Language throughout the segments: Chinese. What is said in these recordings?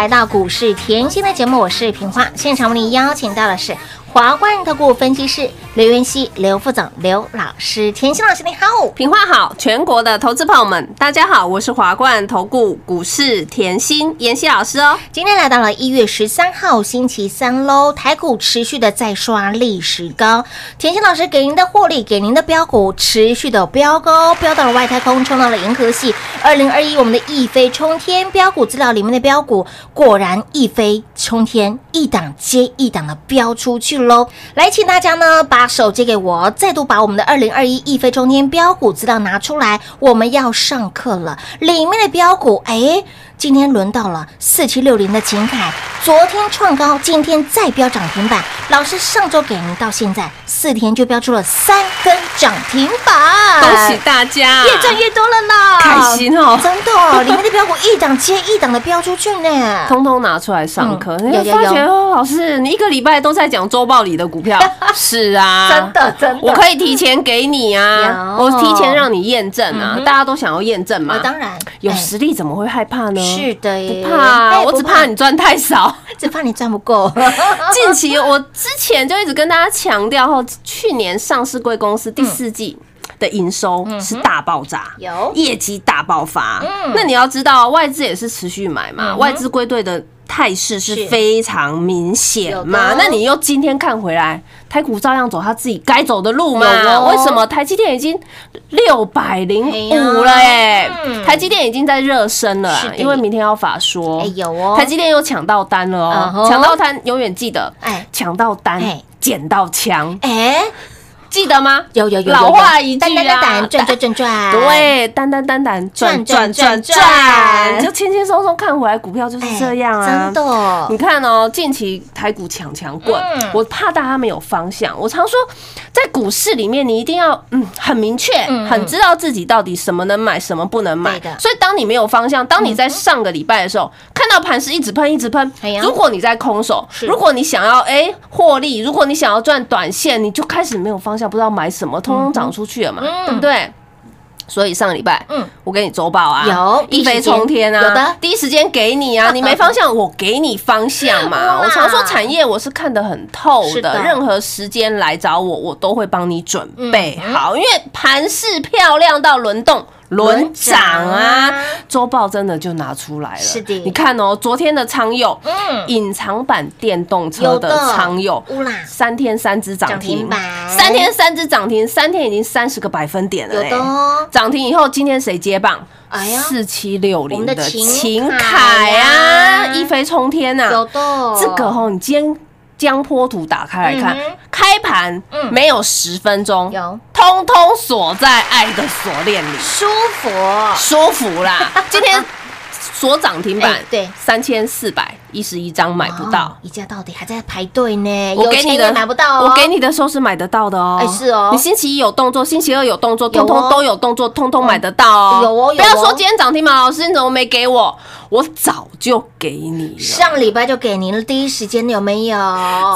来到股市甜心的节目，我是平花。现场为您邀请到的是华冠投顾分析师刘元熙、刘副总、刘老师。甜心老师你好，平话好，全国的投资朋友们，大家好，我是华冠投顾股市甜心妍希老师哦。今天来到了一月十三号星期三喽，台股持续的在刷历史高，甜心老师给您的获利，给您的标股持续的飙高，飙到了外太空，冲到了银河系。二零二一我们的一飞冲天标股资料里面的标股，果然一飞冲天，一档接一档的飙出去喽。来，请大家呢把手接给我，再度把我们的二零二一一飞冲天标股资料拿出来，我们要上课了。里面的标股，哎。今天轮到了四七六零的秦凯，昨天创高，今天再飙涨停板。老师上周给您到现在四天就飙出了三根涨停板，恭喜大家，越赚越多了呢，开心哦！真的哦，里面的标股一档接一档的飙出去呢。通通拿出来上课，嗯你会有有有。发觉哦，老师，你一个礼拜都在讲周报里的股票，是啊，真的真的。我可以提前给你啊，我提前让你验证啊嗯，大家都想要验证嘛。啊，，当然。有哎。实力怎么会害怕呢？是的耶，不怕，哎我只怕你赚太少。只怕你赚不够。近期我之前就一直跟大家强调，后去年上市贵公司第四季的营收是大爆炸，有业绩大爆发。嗯那你要知道，外资也是持续买嘛，嗯外资归队的。态势是是。非常明显嘛？那你又今天看回来，台股照样走他自己该走的路嘛？哦。为什么台积电已经六百零五了？哎嗯，台积电已经在热身了因为明天要法说。哎，有哦。台积电又抢到单了哦，抢到单永远记得，哎。抢到单哎。捡到枪，哎，记得吗？有有有有老话一句啊单 转转转转，对，单单单单转转转转，就轻轻松松看回来，股票就是哎，这样啊，真的。你看哦，近期台股强强棍，嗯。我怕大家没有方向。我常说，在股市里面，你一定要嗯很明确，嗯。很知道自己到底什么能买，什么不能买。所以，当你没有方向，当你在上个礼拜的时候，看到盘是一直喷，一直喷如果你在空手，如果你想要哎获利，如果你想要赚短线，你就开始没有方向，不知道买什么，通通涨出去了嘛，嗯对不对？所以上个礼拜，嗯嗯，我给你周报啊，有一飞冲天啊，有的第一时间给你啊，你没方向，我给你方向嘛。我常说产业我是看得很透的的，任何时间来找我，我都会帮你准备嗯好，因为盘势漂亮到轮动。轮涨啊！周报真的就拿出来了。是的。你看哦，昨天的昌佑，嗯。隐藏版电动车的有的。昌佑三天三只涨涨停三天三只涨停，三天已经三十个百分点了、有欸。的哦。涨停以后，今天谁接棒？四七六零的秦秦凯啊，一飞冲天呐、有的。这个哦，你今天江坡图打开来看嗯，开盘嗯。没有十分钟，有。通通锁在爱的锁链里，舒服，舒服啦。今天锁涨停板哎，对。三千四百一十一张买不到哦。一价到底还在排队呢，我给你的买不到哦，我给你的时候是买得到的哦。哎是哦你星期一有动作，星期二有动作，通通都有动作，通通买得到哦。有哦有哦不要说今天涨停板，老师你怎么没给我？我早就给你了。上礼拜就给您了，第一时间有没有？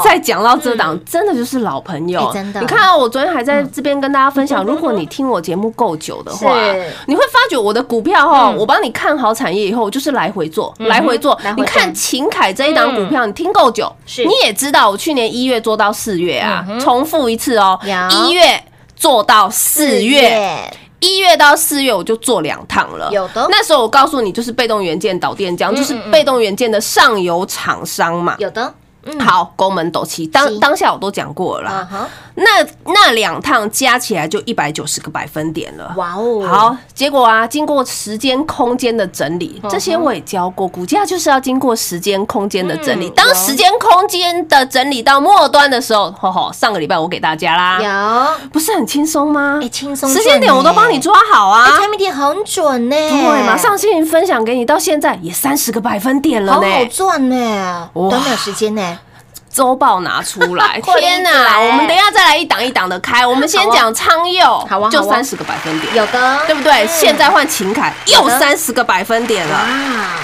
再讲到这档，真的就是老朋友哎，真的你看啊我昨天还在这边跟大家分享，如果你听我节目够久的话，你会发觉我的股票哈，嗯我帮你看好产业以后，我就是来回做，来回做。你看秦凯这一档股票，你听够久，是你也知道我去年一月做到四月啊重复一次哦，一月做到四月。一月到四月我就做两趟了，有的。那时候我告诉你，就是被动元件导电浆，就是被动元件的上游厂商嘛。有的，嗯，好，宫门斗气，是。当当下我都讲过了啦。那那两趟加起来就一百九十个百分点了。哇哦，好，结果啊，经过时间空间的整理，这些我也教过，股价就是要经过时间空间的整理。嗯当时间空间的整理到末端的时候，吼吼，上个礼拜我给大家啦，有，不是很轻松吗？哎，轻松时间点我都帮你抓好啊。哎，产品点很准呢，对，马上心情分享给你，到现在也三十个百分点了好呢。好赚呢，哇。短短时间呢，周报拿出来，天一直来。哪！我们等一下再来一档一档的开，我们先讲昌佑，好就三十个百分点，有的，对不对？嗯。现在换秦凯又三十个百分点了，啊。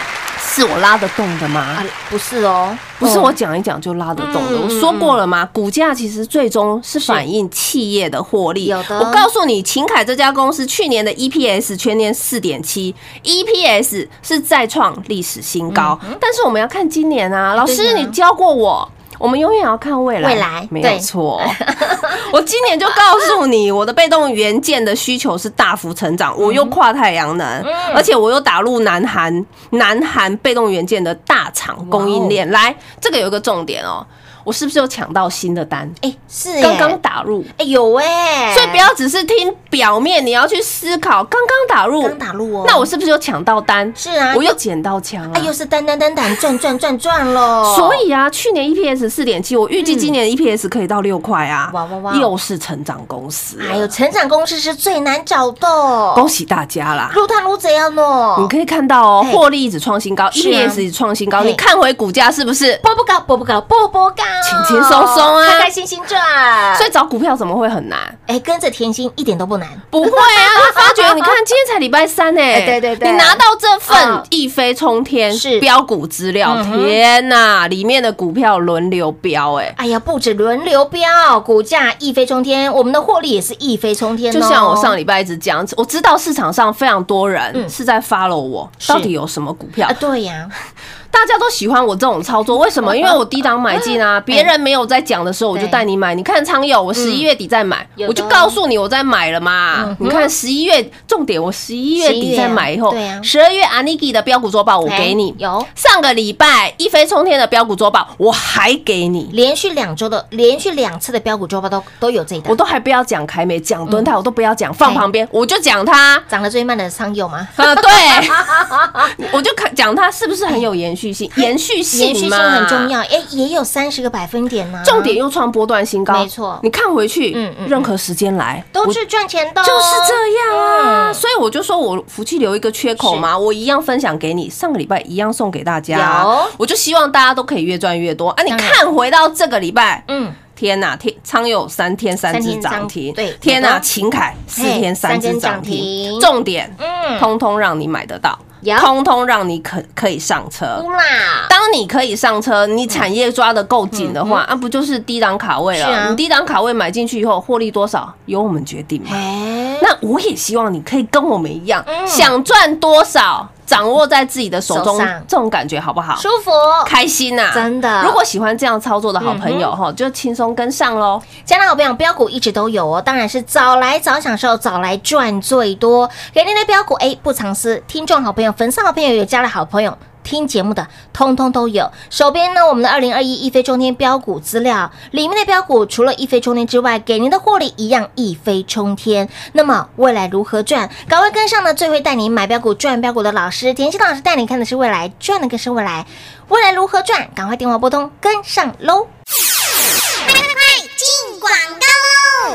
是我拉得动的吗？啊？，不是哦，不是哦我讲一讲就拉得动的，嗯我说过了吗，股价其实最终是反映企业的获利。有的。我告诉你，秦凯这家公司去年的 EPS 全年四点七，EPS 是再创历史新高。但是我们要看今年啊，老师你教过我。我们永远要看未来，未来没有错。我今年就告诉你，我的被动元件的需求是大幅成长，我又跨太阳能，嗯。而且我又打入南韩南韩被动元件的大厂供应链。来，这个有一个重点哦，我是不是有抢到新的单？哎，是耶刚刚打入，哎有哎，所以不要只是听表面，你要去思考刚刚打入，刚打入哦，那我是不是有抢到单？是啊，我又捡到枪啊哎，！又是单单单单赚赚赚赚喽，所以啊，去年 EPS 四点七，我预计今年 EPS 可以到六块啊！哇哇哇又是成长公司了，还有成长公司是最难找的，恭喜大家啦！入探路怎样呢？你可以看到哦，嘿获利一直创新高啊，EPS 一直创新高。你看回股价是不是？波波高，波波高，波波高，轻轻松松啊。开开心心赚。所以找股票怎么会很难？哎，跟着甜心一点都不难，不会啊，会发觉你看今天才礼拜三呢、哎对对对。你拿到这嗯。份一飞冲天是。标股资料，嗯天哪，里面的股票轮流标哎、哎呀，不止轮流飙，股价一飞冲天，我们的获利也是一飞冲天哦。就像我上礼拜一直讲，我知道市场上非常多嗯。人是在 follow 我，是。到底有什么股票？啊，？对呀，大家都喜欢我这种操作，为什么？因为我低档买进啊，别人没有在讲的时候，我就带你买。你看仓友，我十一月底再买，我就告诉你我在买了嗯。嘛。你看十一月重点，我十一月底再买以后十二月 Aniki 的标股周报我给你哎，有。上个礼拜一飞冲天的标股周报我还给你。连续两周的，连续两次的标股周报都都有这一档。我，都还不要讲凯美，讲蹲泰，我都不要讲，放旁边，我就讲它。涨得最慢的仓友吗？呃，对，我就看讲它是不是很有延续续性，延续性延续性嘛。很重。要，哎，也有三十个百分点呢。重点又创波段新高，没错。你看回去，嗯嗯任何时间来都是赚钱的哦，就是这样啊，嗯。所以我就说我福气留一个缺口嘛，我一样分享给你，上个礼拜一样送给大家。有，我就希望大家都可以越赚越多。啊！你看回到这个礼拜，嗯，天呐，天仓有三天三只涨停，对天呐，秦凯四天三只涨停，重点，嗯。通通让你买得到，有通通让你可可以上车。当你可以上车，你产业抓的够紧的话，啊，不就是低档卡位了？你低档卡位买进去以后，获利多少由我们决定那我也希望你可以跟我们一样，嗯。想赚多少，掌握在自己的手中手，这种感觉好不好？舒服。开心呐、真的如果喜欢这样操作的好朋友哈，就轻松跟上喽。加拿好朋友，标股一直都有哦，当然是早来早享受，早来赚最多。给您的标股，哎，不藏私，听众好朋友、粉丝好朋友、有加了好朋友。听节目的通通都有，手边呢我们的二零二一一飞冲天标股资料里面的标股，除了一飞冲天之外，给您的获利一样一飞冲天。那么未来如何赚？赶快跟上呢最会带您买标股赚标股的老师，田心老师带你看的是未来，赚的更是未来。未来如何赚？赶快电话拨通，跟上喽！快进广告！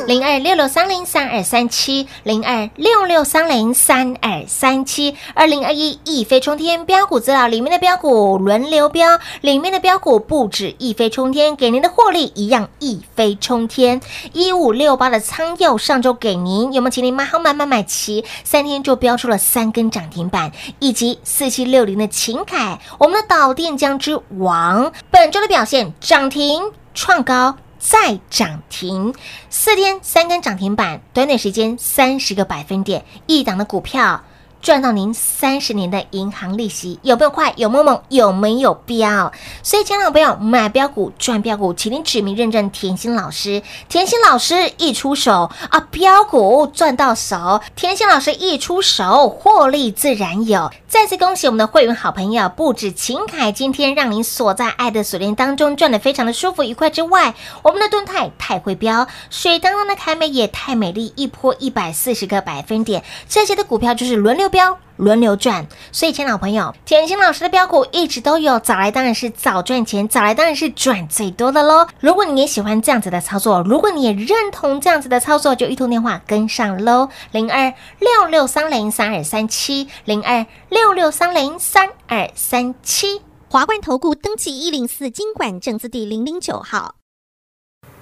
零二六六三零三二三七，零二六六三零三二三七，二零二一一飞冲天标股资料里面的标股轮流标，里面的标股不止一飞冲天，给您的获利一样一飞冲天。一五六八的仓佑上周给您有没有请您买好买买买齐，三天就标出了三根涨停板，以及四七六零的秦凯，我们的导电浆之王，本周的表现涨停创高。再涨停，四天三根涨停板，短短时间三十个百分点，一档的股票赚到您三十年的银行利息，有没有快？有没有猛？有没有标？所以，千万不要，买标股赚标股，请您指名认证甜心老师。甜心老师一出手啊，标股赚到手；甜心老师一出手，获利自然有。再次恭喜我们的会员好朋友，不止秦凯今天让您锁在爱的锁链当中，赚得非常的舒服愉快之外，我们的盾泰太会标，水当当的凯美也太美丽，一波一百四十个百分点，这些的股票就是轮流标。轮流赚，所以，亲老朋友，甜心老师的标股一直都有，早来当然是早赚钱，早来当然是赚最多的喽。如果你也喜欢这样子的操作，如果你也认同这样子的操作，就一通电话跟上喽，零二六六三零三二三七，零二六六三零三二三七。华冠投顾登记一零四经管证字第零零九号。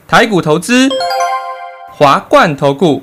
台股投资，华冠投顾。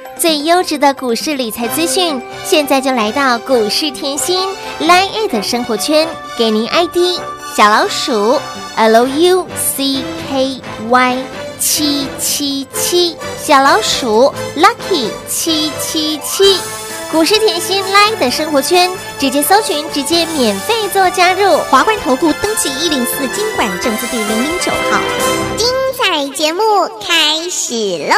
最优质的股市理财资讯，现在就来到股市甜心 Line 的生活圈，给您 ID 小老鼠 Lucky 七七七，小老鼠 Lucky 七七七。股市甜心 Line 的生活圈，直接搜寻，直接免费做加入。华冠投顾登记一零四经管证字第零零九号。精彩节目开始喽！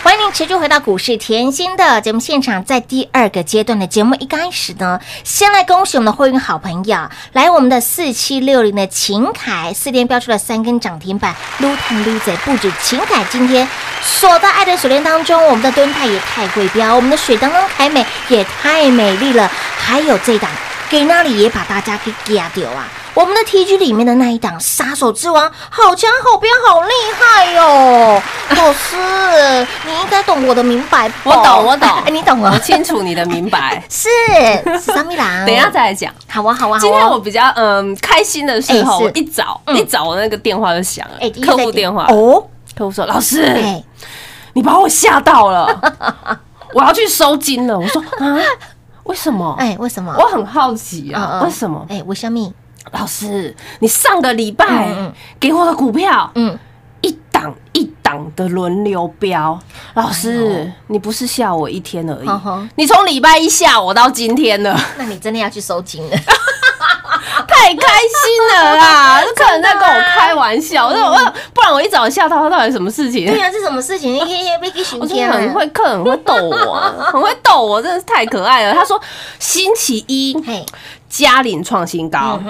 欢迎您持续回到股市甜心的节目现场，在第二个阶段的节目一开始呢，先来恭喜我们的货运好朋友，来我们的四七六零的秦凯，四天标出了三根涨停板，撸探撸贼，不止秦凯今天锁到爱的锁链当中，我们的敦泰也太会标，我们的水当当凯美也太美丽了，还有这档给那里也把大家给压掉啊！我们的 TG 里面的那一档杀手之王，好强好彪好厉害哟、老师，你应该懂我的明白吧，我懂我懂 哎你懂了我？清楚你的明白。是是三米郎，等一下再来讲。好啊好啊好啊！今天我比较嗯开心的时候，我一早嗯一早我那个电话就响了客在户电话，哦，客户说老师，哎，你把我吓到了，我要去收金了。我说啊，为什么？哎，为什么？我很好奇啊，嗯嗯为什么？哎，为什么？老师，你上个礼拜给我的股票嗯，一档一档的轮流标，老师，你不是吓我一天而已，你从礼拜一吓我到今天了，那你真的要去收金了。太开心了啦！这客人在跟我开玩笑，我说我不然我一早吓到他到底什么事情？对啊，是什么事情？你可以别给寻我说天很会，客人很会逗我啊，很会逗我，真的是太可爱了。他说星期一嘿，嘉玲创新高，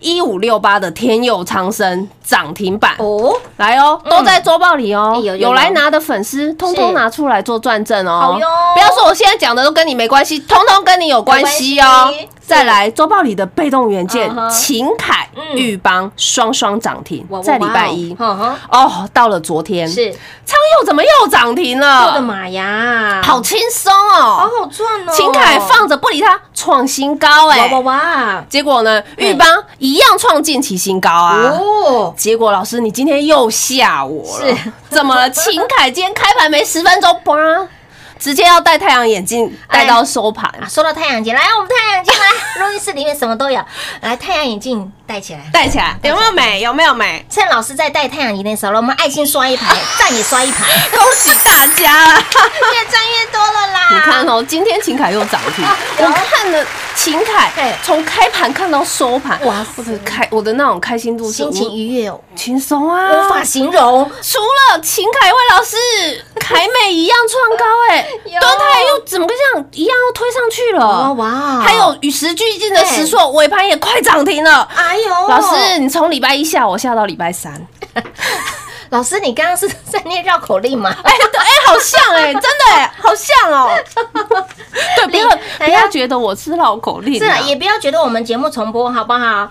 一五六八的天佑长生涨停板。哦，来哦，都在周报里哦哎，有来拿的粉丝，通通拿出来做转正哦。不要说我现在讲的都跟你没关系，通通跟你有关系哦。再来，周报里的被动元件秦凯、嗯裕邦双双涨停，在礼拜一。哦哦，到了昨天，是昌佑怎么又涨停了我的？妈呀，好轻松哦！好好赚哦！秦凯放着不理他，创新高哎哇哇哎。哇！结果呢，玉邦一样创近期新高啊。哦，结果老师，你今天又吓我了，是怎么了？秦凯今天开盘没十分钟，嘣，直接要戴太阳眼镜戴到收盘，啊，说到太阳镜，来，我们太阳镜来，录音室里面什么都有，来，太阳眼镜戴起来。戴起来。有没有美？有没有美？趁老师在戴太阳眼镜的时候，我们爱心刷一排，赞也刷一排，恭喜大家。啦！越赚越多了啦！你看哦，今天秦凯又涨停，我看了秦凯对从开盘看到收盘，哇塞我的开我的那种开心度是心情愉悦哦，轻松啊，无法形容。除了秦凯魏老师，凯美一样创高哎、有敦泰又怎么这样一样又推上去了？哇！还有与时俱进的石硕尾盘也快涨停了。哎呦，老师，你从礼拜一下我下到礼拜三，老师，你刚刚是在念绕口令吗？哎、对，哎、好像哎、真的哎、好像哦、对，不要不要觉得我是绕口令、啊，是啊，也不要觉得我们节目重播好不好？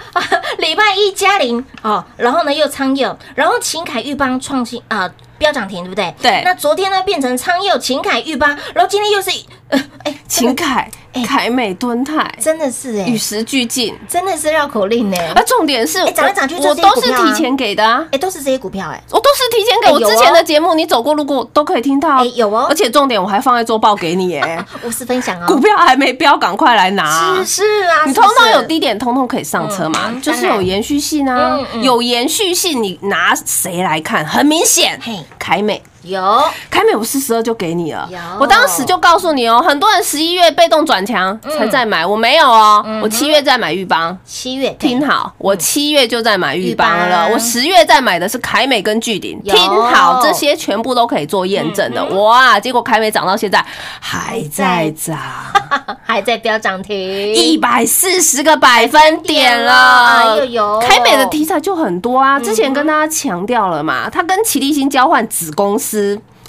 礼拜一嘉玲哦，然后呢又昌佑，然后秦凯玉邦创新啊。飙涨停对不对？对那昨天呢变成昌佑、秦凯、玉邦，然后今天又是，呃，哎，秦凯、凯美、敦泰，真的是哎与，时俱进。真的是绕口令呢。啊，重点是，哎涨来涨去我都是提前给的啊。哎，都是这些股票哎，我都是提前给我之前的节目，你走过路过都可以听到。哎有哦而且重点我还放在周报给你哎，无私分享股哦。票还没标，赶快来拿。是是啊，你通通有低点，通通可以上车嘛嗯，就是有延续性啊有延续性，你拿谁来看？很明显嘿，凯美。有。凯美我四十二就给你了。有，我当时就告诉你哦，很多人十一月被动转强嗯。才在买，我没有哦，我七月在买玉邦。七月听好，我七月就在买玉邦了，邦。我十月在买的是凯美跟巨鼎。听好，这些全部都可以做验证的。哇，结果凯美涨到现在还在涨，还在飙涨停，一百四十个百分点了。哎呦呦。凯美的题材就很多啊，之前跟大家强调了嘛，它跟奇力新交换子公司。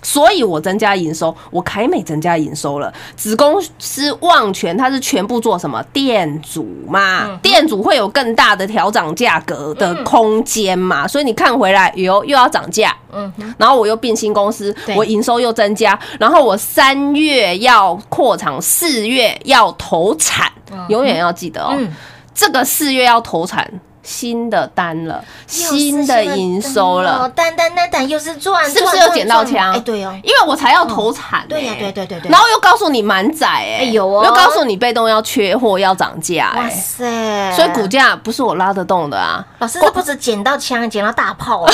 所以我增加营收，我凯美增加营收了。子公司旺泉它是全部做什么？店主嘛，店主会有更大的调涨价格的空间嘛，所以你看回来有又要涨价，嗯，然后我又并新公司，我营收又增加，然后我三月要扩厂，四月要投产，永远要记得哦，嗯。这个四月要投产新的单了，新的营收了，，单单单单又是赚，是不是又捡到枪？赚哎，对哦，因为我才要投产欸、对呀对对对对然后又告诉你满载哎、哎有哦又告诉你被动要缺货要涨价哎、哇塞！所以股价不是我拉得动的啊！老师这不止捡到枪，捡到大炮了，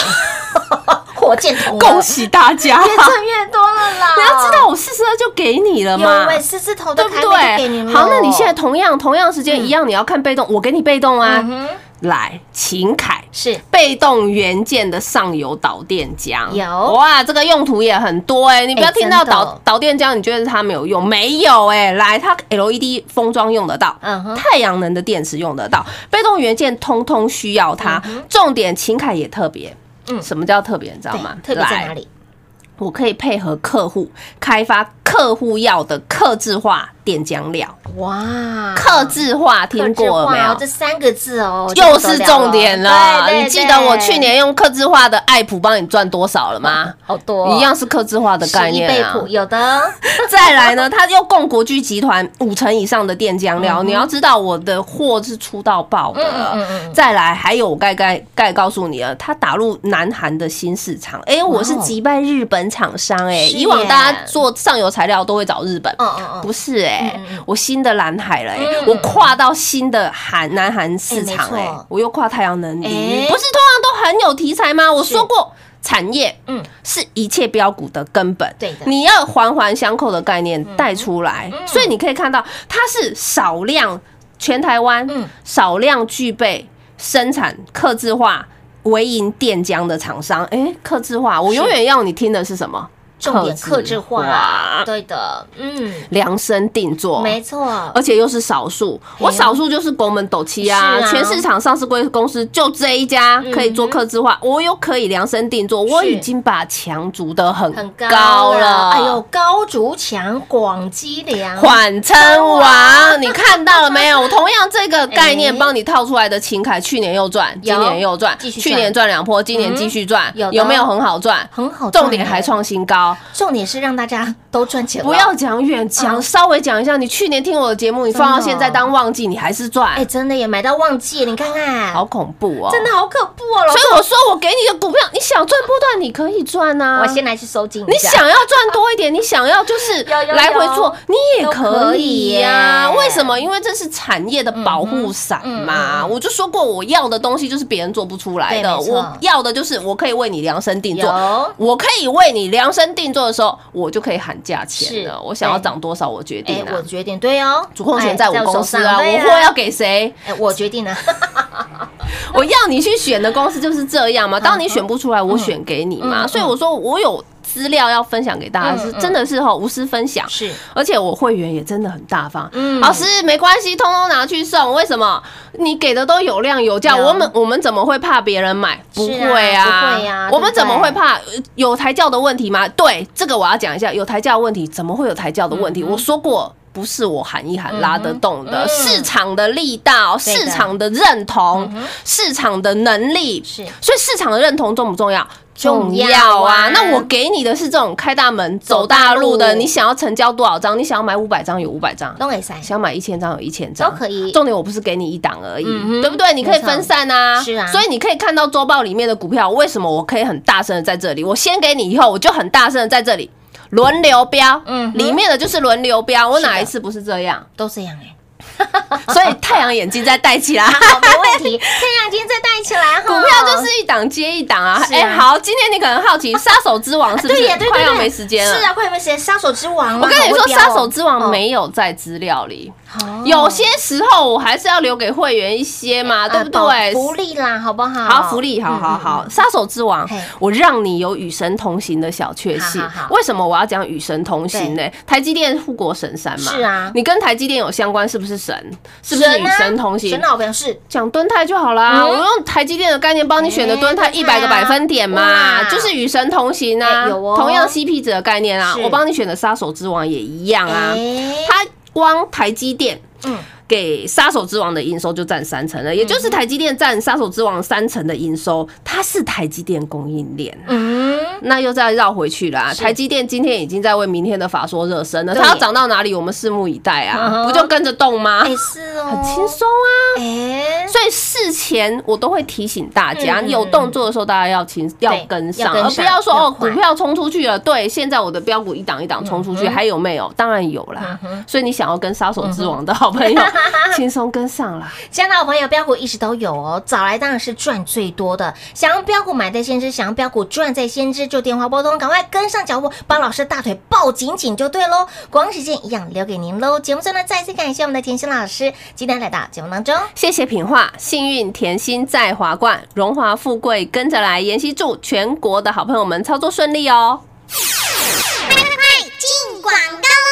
火箭筒，恭喜大家！越赚越多了啦！你要知道，我四十二就给你了有嘛，喂，狮子头的对不。对？好，那你现在同样同样时间一样，你要看被动，我给你被动啊。来，秦凯是被动元件的上游导电浆有哇，这个用途也很多哎、你不要哎听到导导电浆，你觉得它没有用？没有哎、来，它 LED 封装用得到，嗯哼太阳能的电池用得到，被动元件通通需要它。重点，秦凯也特别。嗯什么叫特别？你知道对吗？特别在哪里？我可以配合客户开发客户要的客制化电浆料。哇，客制化听过了没有？这三个字哦，又是重点了。你记得我去年用客制化的爱普帮你赚多少了吗？好多一样是客制化的概念啊。有的，再来呢，它又供国巨集团五成以上的电浆料。你要知道，我的货是出到爆的。嗯嗯嗯再来，还有我该该该告诉你了，它打入南韩的新市场。哎，我是击败日本厂商。哎，是以往大家做上游材料都会找日本，嗯嗯嗯。不是哎我新的蓝海了哎嗯，我跨到新的韩南韩市场哎我又跨太阳能领域，哎。不是通常都很有题材吗？我说过。产业，嗯。嗯，是一切标股的根本。对的。你要环环相扣的概念带出来，所以你可以看到它是少量全台湾嗯。少量具备生产客制化微银电浆的厂商。哎，客制化，我永远要你听的是什么？重点克制化，对的，嗯，量身定做，没错，而且又是少数，我少数就是拱门斗七啊，全市场上市贵公司就这一家可以做克制化，我又可以量身定做，我已经把墙足的很很高高了，哎呦，高筑墙，广积粮，缓称王，你看到了没有？我同样这个概念哎。帮你套出来的秦凯，去年又赚，今年又赚，去年赚两波，今年继续赚有，有没有很好赚？很好赚重点还创新高。重点是让大家都赚钱了，不要讲远，讲嗯稍微讲一下。你去年听我的节目，你放到现在当旺季，你还是赚。哎，，真的也买到旺季，你看看，好恐怖哦！真的好可怖哦，所以我说，我给你的股票，你想赚波段，你可以赚啊。我先来去收金你，想要赚多一点，你想要就是来回做，你也可以呀、为什么？因为这是产业的保护伞嘛。嗯嗯嗯。我就说过，我要的东西就是别人做不出来的，我要的就是我可以为你量身定做。有。我可以为你量身定做的时候，我就可以喊价钱是了。我想要涨多少，我决定我。决定对哦，主控权在我哎公司啊，我货要给谁？哎，我决定啊，我要你去选的公司就是这样嘛。当你选不出来，我选给你嘛。所以我说我有资料要分享给大家，是真的是哈无私分享。是而且我会员也真的很大方，嗯老师没关系，通通拿去送。为什么？你给的都有量有价，我们我们怎么会怕别人买？不会啊，不会啊我们怎么会怕呃有抬轿的问题吗？对，这个我要讲一下，有抬轿的问题，怎么会有抬轿的问题？我说过。不是我喊一喊拉得动的，嗯市场的力道、市场的认同、市场的能力，是所以市场的认同重不重要？重要啊那我给你的是这种开大门走大路的，你想要成交多少张？你想要买五百张有五百张，都可以塞，想买一千张有一千张，都可以重点我不是给你一档而已，嗯对不对？你可以分散啊，是啊所以你可以看到周报里面的股票，为什么我可以很大声的在这里？我先给你，以后我就很大声的在这里轮流标，嗯里面的就是轮流标。我哪一次不是这样？都这样哎。所以太阳眼镜再戴起来。好，没问题。太阳今天再戴起来 哈，股票就是一档接一档啊！哎好，今天你可能好奇，杀手之王是不是快要没时间了？是啊，快要没时间。杀手之王，我跟你说，杀手之王没有在资料里，哦有些时候我还是要留给会员一些嘛，对不对？福利啦，好不好？好，福利，好好好，杀手之王，我让你有与神同行的小确幸。为什么我要讲与神同行呢？台积电护国神山嘛，是啊你跟台积电有相关，是不是神？是不是与神同行神？老表示讲敦泰就好啦，嗯我用台积电的概念帮你选的敦泰哎一百个百分点嘛，就是与神同行啊哎有哦。同样 CP 值的概念啊，我帮你选的杀手之王也一样啊。哎它光台积电，嗯给杀手之王的营收就占三成了，也就是台积电占杀手之王三成的营收，它是台积电供应链。嗯，那又再绕回去啦、台积电今天已经在为明天的法说热身了，它要涨到哪里，我们拭目以待啊！不就跟着动吗？哎是哦，很轻松啊。哎，所以事前我都会提醒大家，有动作的时候大家要轻要跟上，而不要说哦股票冲出去了。对，现在我的标股一档一档冲出去，还有没有？当然有啦。所以你想要跟杀手之王的好朋友轻松跟上啦。这样的好朋友标股一直都有哦，早来当然是赚最多的。想要标股买在先知，想要标股赚在先知，就电话拨通，赶快跟上脚步，把老师大腿抱紧紧就对喽。光时间一样留给您喽。节目最后呢，再次感谢我们的甜心老师今天来到节目当中。谢谢品幸运甜心在华冠，荣华富贵跟着来。妍希祝全国的好朋友们操作顺利哦。快进广告！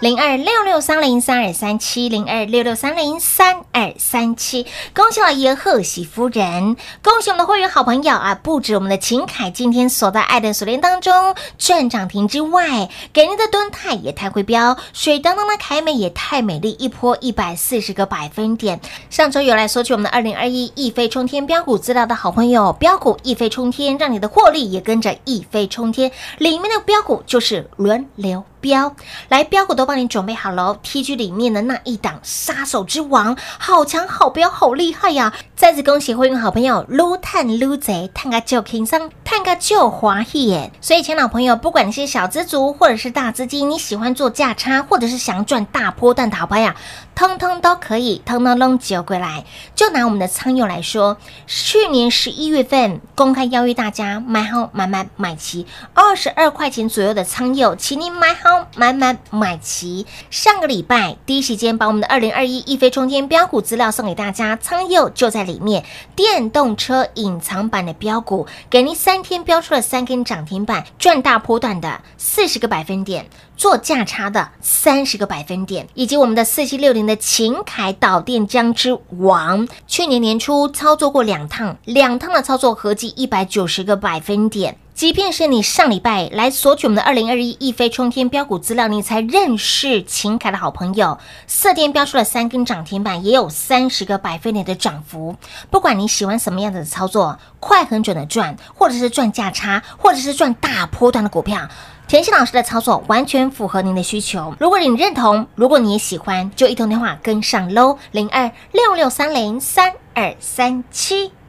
零二六六三零三二三七零二六六三零三二三七。恭喜老爷，贺喜夫人，恭喜我们的会员好朋友啊！不止我们的秦凯今天锁在爱的锁链当中赚涨停之外，给您的蹲泰也太会标，水当当的凯美也太美丽，一波一百四十个百分点。上周有来索取我们的二零二一一飞冲天标股资料的好朋友，标股一飞冲天，让你的获利也跟着一飞冲天。里面的标股就是轮流。标来标股我都帮你准备好了，T G 里面的那一档杀手之王，好强好标好厉害呀！再次恭喜会员好朋友撸探撸贼，探个就轻松，探个就华耶！所以，前老朋友，不管你是小资族或者是大资金，你喜欢做价差，或者是想赚大波段的好朋友，通通都可以，通通拢接过来。就拿我们的仓友来说，去年十一月份公开邀约大家买好买买买齐二十二块钱左右的仓友，请你买好。买买买奇！上个礼拜第一时间把我们的二零二一一飞冲天标股资料送给大家，仓佑就在里面。电动车隐藏版的标股，给您三天标出了三根涨停板，赚大波段的四十个百分点，做价差的三十个百分点，以及我们的四七六零的秦凯导电浆之王，去年年初操作过两趟，两趟的操作合计一百九十个百分点。即便是你上礼拜来索取我们的二零二一一飞冲天标股资料，你才认识秦凯的好朋友，四天标出了三根涨停板，也有三十个百分点的涨幅。不管你喜欢什么样的操作，快很准的赚，或者是赚价差，或者是赚大波段的股票，田心老师的操作完全符合您的需求。如果你认同，如果你也喜欢，就一通电话跟上喽，零二六六三零三二三七。